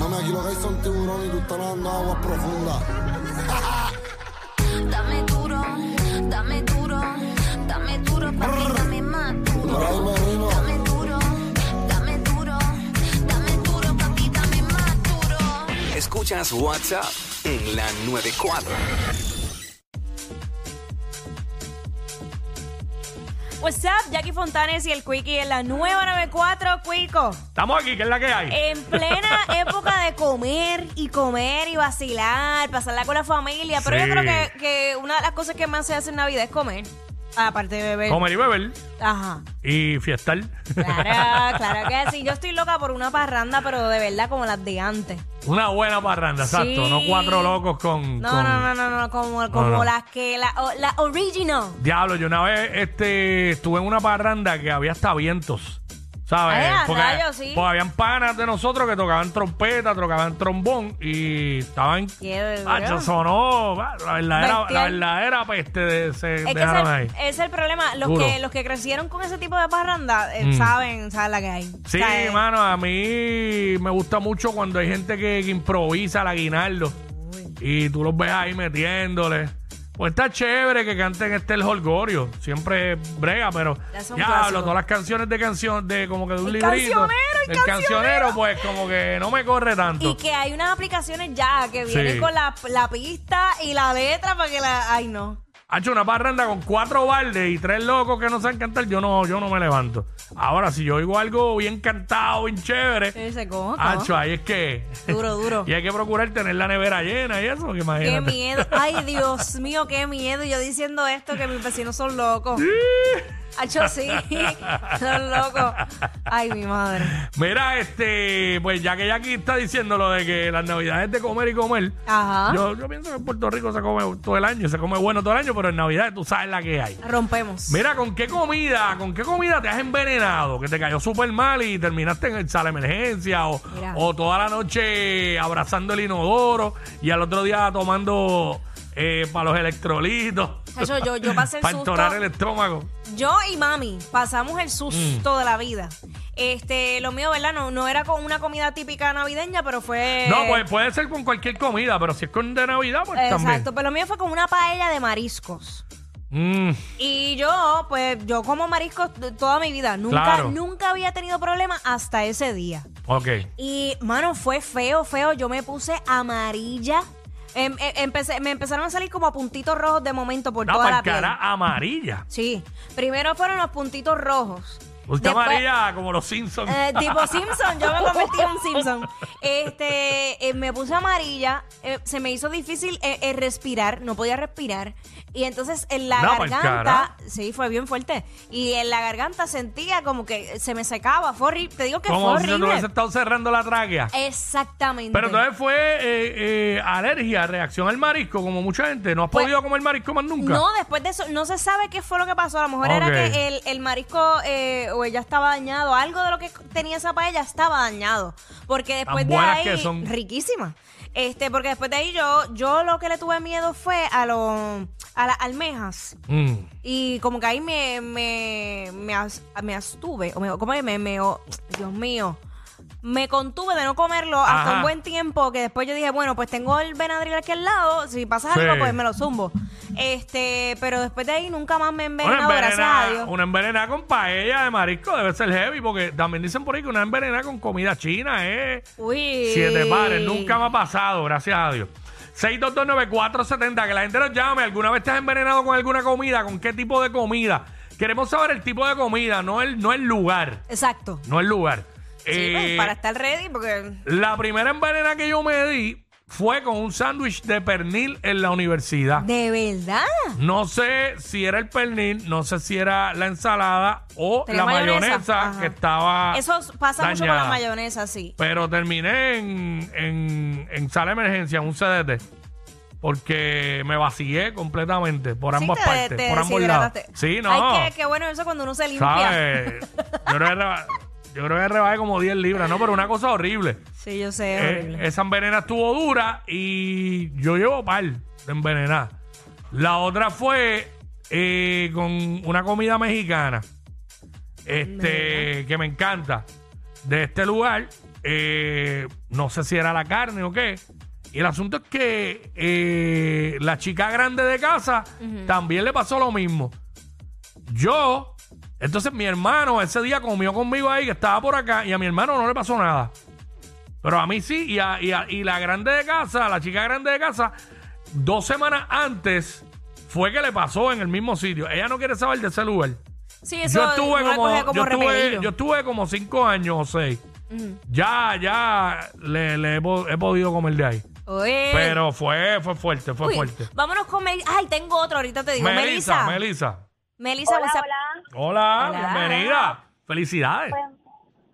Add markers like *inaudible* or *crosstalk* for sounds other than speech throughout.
Mami, aquí lo que hay son tiburones y tú estás nadando aguas profundas. *laughs* Dame duro, dame duro, dame duro, papi, dame más duro. Dame duro, dame duro, dame duro, papi, dame más duro. Escuchas WhatsApp en la 94. What's up, Jackie Fontanes y el Quickie en la nueva 94, Quico. Estamos aquí, ¿qué es la que hay? En plena *laughs* época de comer y comer y vacilar, pasarla con la familia. Pero yo creo que, que una de las cosas que más se hace en Navidad es comer. Aparte de beber. Comer y beber Ajá. y fiestar. Claro, *laughs* claro que sí. Yo estoy loca por una parranda, pero de verdad como las de antes. Una buena parranda, exacto. No cuatro locos con. No, con- no, no, no, no, como, como no. las que, la, o- la original. Diablo, yo una vez este, estuve en una parranda que había hasta vientos. ¿Sabes? Ay, a porque, rayos, sí. porque habían panas de nosotros que tocaban trompeta, tocaban trombón y estaban. Qué duro. Sonó. La verdadera, la Bestial. verdadera peste de, se Es que dejaron ese, ahí. ese es el problema. Los Duro. que, los que crecieron con ese tipo de parranda eh, Mm. saben, saben la que hay. Sí, O sea, eh, mano, a mí me gusta mucho cuando hay gente que, que improvisa al aguinaldo y tú los ves ahí metiéndole. Pues está chévere que canten este el Holgorio, siempre brega, pero Ya son diablo, clásicos. todas las canciones de canción, de como que de un El librito. cancionero, el cancionero. pues como que no me corre tanto. Y que hay unas aplicaciones ya que vienen Sí. con la, la pista y la letra para que la. Ay, no. Ha hecho una parranda con cuatro baldes y tres locos que no saben cantar, yo no, yo no me levanto. Ahora, si yo oigo algo bien cantado, bien chévere, Ese coco. Hacho, ahí es que. Duro, duro. *laughs* y hay que procurar tener la nevera llena y eso, porque Qué imagínate. miedo. Ay, Dios mío, qué miedo. Yo diciendo esto que mis vecinos son locos. Hacho, sí. *laughs* Son locos. Ay, mi madre. Mira, este, pues ya que Jackie está diciendo lo de que las navidades es de comer y comer, Ajá. yo, yo pienso que en Puerto Rico se come todo el año, se come bueno todo el año, pero en Navidad tú sabes la que hay. Rompemos. Mira, ¿con qué comida, con qué comida te has envenenado? Que te cayó súper mal y terminaste en el sala de emergencia o, Mira. o toda la noche abrazando el inodoro y al otro día tomando para los electrolitos. Hacho, yo, yo pasé el *laughs* Para susto. entonar el estómago. Yo y mami pasamos el susto Mm. de la vida. Este, lo mío, ¿verdad? No, no era con una comida típica navideña, pero fue. No, pues puede ser con cualquier comida, pero si es con de Navidad, pues Exacto, también. pero lo mío fue con una paella de mariscos. Mm, Y yo, pues, yo como mariscos t- toda mi vida. Nunca, Claro. nunca había tenido problemas hasta ese día. ok. Y, mano, fue feo, feo. Yo me puse amarilla. Em- em- empecé, me empezaron a salir como puntitos rojos de momento por No, toda para la piel. cara amarilla. Sí. Primero fueron los puntitos rojos. Usted Después- amarilla como los Simpsons. Eh, tipo *laughs* Simpson, yo me convertí en un Simpson. Este, eh, me puse amarilla, eh, se me hizo difícil eh, eh, respirar, no podía respirar. Y entonces en la pa'l garganta, cara. sí, fue bien fuerte. Y en la garganta sentía como que se me secaba, fue horrible. Te digo que como fue si te horrible. hubiese estado cerrando la tráquea. Exactamente. Pero entonces fue eh, eh, alergia, reacción al marisco, como mucha gente. ¿No has Pues- podido comer marisco más nunca? No, después de eso, no se sabe qué fue lo que pasó. A lo mejor Ok. era que el, el marisco eh, o ya estaba dañado. Algo de lo que tenía esa paella estaba dañado. Porque después de buenas ahí. que son. Riquísima. Este, porque después de ahí yo, yo lo que le tuve miedo fue a los a las almejas. Mm. Y como que ahí me, me, me, as- me astuve. O me, ¿Cómo es? Me, me, oh, Dios mío. Me contuve de no comerlo hasta Ajá. un buen tiempo que después yo dije, bueno, pues tengo el Benadryl aquí al lado, si pasa Sí. algo, pues me lo zumbo. Este, pero después de ahí nunca más me he envenenado, gracias a Dios. una envenenada con paella de marisco debe ser heavy, porque también dicen por ahí que una envenenada con comida china es Uy. siete pares. Nunca me ha pasado, gracias a Dios. 6229470, que la gente nos llame. ¿Alguna vez te has envenenado con alguna comida? ¿Con qué tipo de comida? Queremos saber el tipo de comida, no el, no el lugar. Exacto. No el lugar. Sí, Eh, pues, para estar ready, porque La primera envenena que yo me di fue con un sándwich de pernil en la universidad. ¿De verdad? No sé si era el pernil, no sé si era la ensalada o ¿Tenía la mayonesa, que estaba. Eso pasa mucho con la dañada. mayonesa, sí. Pero terminé en, en, en sala de emergencia, en un CDT. Porque me vacié completamente por Sí, ambas te- partes, te por ambos lados. Sí, no. Ay, qué, qué bueno eso cuando uno se limpia. ¿Sabes? Yo reba- *laughs* yo creo que rebajé como 10 libras, ¿no? Pero una cosa horrible. Sí, yo sé, es Eh, horrible. esa envenena estuvo dura y yo llevo par de envenenar. La otra fue eh, con una comida mexicana. Este, que me encanta. De este lugar. eh, no sé si era la carne o qué. Y el asunto es que eh, la chica grande de casa también le pasó lo mismo. Yo, entonces mi hermano ese día comió conmigo ahí, que estaba por acá, y a mi hermano no le pasó nada. Pero a mí sí, y, a- y a- y la grande de casa, la chica grande de casa, dos semanas antes fue que le pasó en el mismo sitio. Ella no quiere saber de ese lugar. Sí, eso yo estuve le como, como yo, estuve, yo estuve como cinco años o seis. Ya, ya le, le he, po- he podido comer de ahí. Oye. Pero fue, fue fuerte, fue Uy, fuerte. Vámonos con Mel Ay, tengo otro, ahorita te digo. Melissa, Melissa. Melissa. Melissa, Hola, WhatsApp. hola. Hola, Hola. bienvenida. Felicidades. Pues,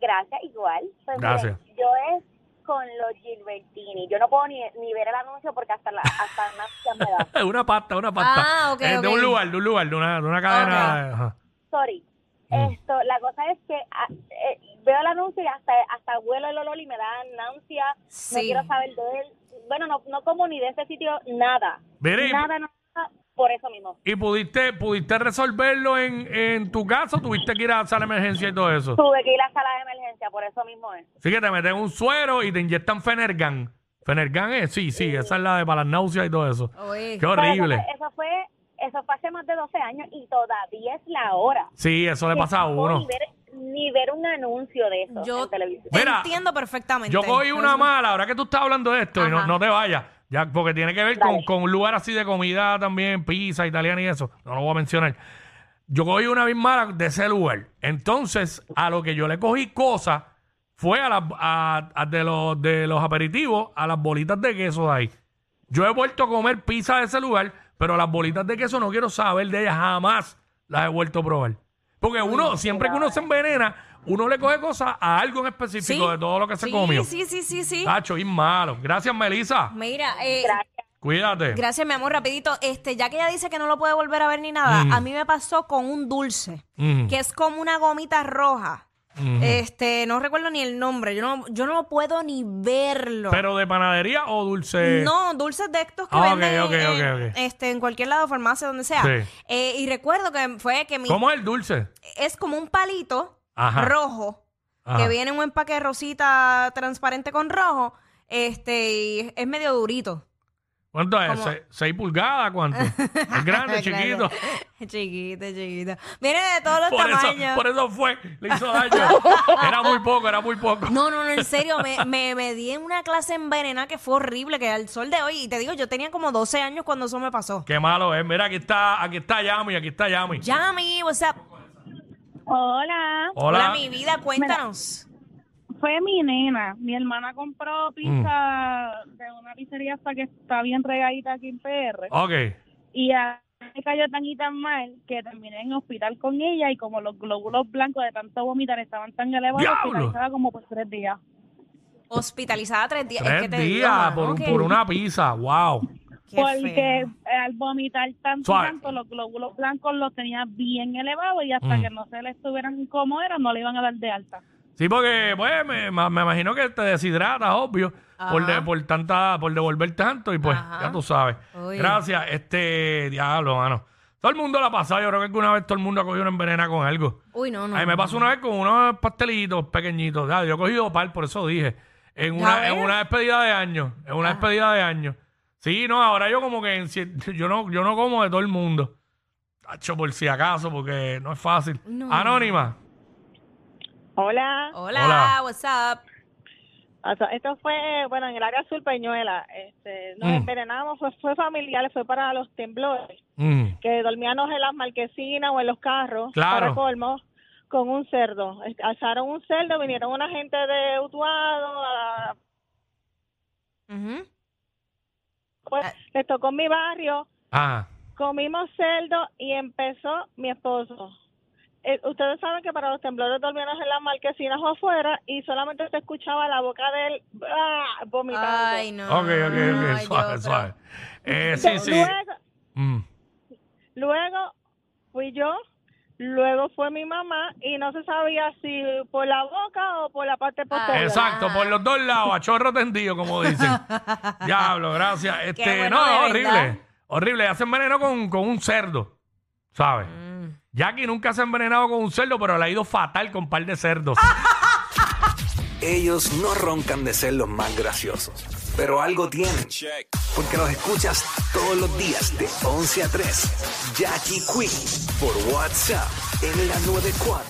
gracias, igual. Pues, Gracias. miren, yo es con los Gilbertini. Yo no puedo ni, ni ver el anuncio porque hasta, la, hasta una me da. *laughs* Una pasta, una pasta. Ah, ok, Eh, De ok. un lugar, de un lugar, de una, de una cadena. ajá. Sorry. Mm. Esto, la cosa es que ah, eh, veo el anuncio y hasta, hasta huelo el olor y me da náusea. No Sí. quiero saber de él. Bueno, no, no como ni de ese sitio nada. Mire, nada, nada, por eso mismo. ¿Y pudiste, pudiste resolverlo en, en tu casa o tuviste que ir a sala de emergencia y todo eso? Tuve que ir a la sala de emergencia, por eso mismo es. Así que te meten un suero y te inyectan Fenergan. ¿Fenergan es? Sí, sí, esa es la de para las náuseas y todo eso. Oye. Qué horrible. Eso fue, eso fue, eso fue hace más de 12 años y todavía es la hora. Sí, eso le pasa a No uno. Ni ver, ni ver un anuncio de eso Yo en televisión. te Mira, entiendo perfectamente. Yo cogí una mala, ahora que tú estás hablando de esto, y no, no te vayas, ya, porque tiene que ver con, con un lugar así de comida también, pizza, italiana y eso. No lo voy a mencionar. Yo cogí una bien mala de ese lugar. Entonces, a lo que yo le cogí cosas fue a, las a- a de, los, de los aperitivos a las bolitas de queso de ahí. Yo he vuelto a comer pizza de ese lugar, pero las bolitas de queso no quiero saber de ellas jamás. Las he vuelto a probar. Porque uno, siempre que uno se envenena, uno le coge cosas a algo en específico de todo lo que se sí, comió. Sí, sí, sí, sí. Tacho, y malo. Gracias, Melissa. Mira, eh, Gracias. Cuídate. gracias, mi amor, rapidito. Este, ya que ella dice que no lo puede volver a ver ni nada, Mm. a mí me pasó con un dulce, Mm. que es como una gomita roja. Ujú. Este, no recuerdo ni el nombre. Yo no, yo no puedo ni verlo. ¿Pero de panadería o dulce? No, dulces de estos que Ah, ok, venden ok, en, ok, ok. Este, en cualquier lado, farmacia, donde sea. Sí. Eh, y recuerdo que fue que mi... ¿Cómo es el dulce? Es como un palito Ajá. rojo Ajá. que viene en un empaque rosita transparente con rojo. Este, y es medio durito. ¿Cuánto es? Como- ¿Se- ¿Seis pulgadas? ¿Cuánto? *laughs* ¿Es grande, chiquito? chiquito, chiquito. Viene de todos los Por eso, tamaños. por eso fue. Le hizo *laughs* daño. Era muy poco, era muy poco. No, no, no, en serio, me, me, me di en una clase envenenada que fue horrible, que al sol de hoy, y te digo, yo tenía como 12 años cuando eso me pasó. Qué malo es. Mira, aquí está, aquí está Yami, aquí está Yami. Yami, what's up? Hola. Hola. Hola, mi vida, cuéntanos. Fue mi nena. Mi hermana compró pizza de una pizzería hasta que está bien regadita aquí en PR. Ok. Y a me cayó tan y tan mal que terminé en hospital con ella y como los glóbulos blancos de tanto vomitar estaban tan elevados, ¡Diablo! hospitalizada como por tres días. Hospitalizada tres días. Tres es que te digo, días mano, por, un- que- por una pizza. Wow. Qué Porque feo. al vomitar tanto Suave. tanto, los glóbulos blancos los tenía bien elevados y hasta Mm. que no se le estuvieran como eran, no le iban a dar de alta. Sí, porque pues me, me- imagino que te deshidratas, obvio, por, de- por tanta, por devolver tanto y pues Ajá. ya tú sabes. Gracias, este diablo, mano. Todo el mundo la ha pasado, yo creo que alguna vez todo el mundo ha cogido una envenena con algo. Uy, no, no. A mí me no, pasó una vez con unos pastelitos pequeñitos. Ya, yo he cogido par, por eso dije. En una, en una despedida de años. En una despedida de años. Sí, no, ahora yo como que en cier- *laughs* yo no, yo no como de todo el mundo. Tacho, por si acaso, porque no es fácil. No. Anónima. Hola. Hola, Hola. what's up? esto fue, bueno, en el área sur Peñuela. Este, nos Mm. envenenamos, fue, fue familiar, fue para los temblores. Mm. que dormíamos en las marquesinas o en los carros, Claro. para colmo, con un cerdo. Alzaron un cerdo, vinieron una gente de Utuado, a- Ujú. Les tocó en mi barrio, Ah, comimos cerdo y empezó mi esposo. Eh, ustedes saben que para los temblores dormíamos en las marquesinas o afuera y solamente se escuchaba la boca de él ¡ah! vomitando. Ay, no. ok, ok, ok, Ay, suave, Dios, suave. Eh, sí, sí. Luego, Mm. luego fui yo, luego fue mi mamá y no se sabía si por la boca o por la parte posterior. Exacto, por los dos lados, a chorro tendido, como dicen. *laughs* Diablo, gracias. Este, bueno, no, de horrible. Horrible. Hacen veneno con, con un cerdo, ¿sabes? Mm. Jackie nunca se ha envenenado con un cerdo, pero le ha ido fatal con un par de cerdos. *laughs* Ellos no roncan de ser los más graciosos, pero algo tienen. Porque los escuchas todos los días de 11 a 3. Jackie Quinn por WhatsApp en la 94.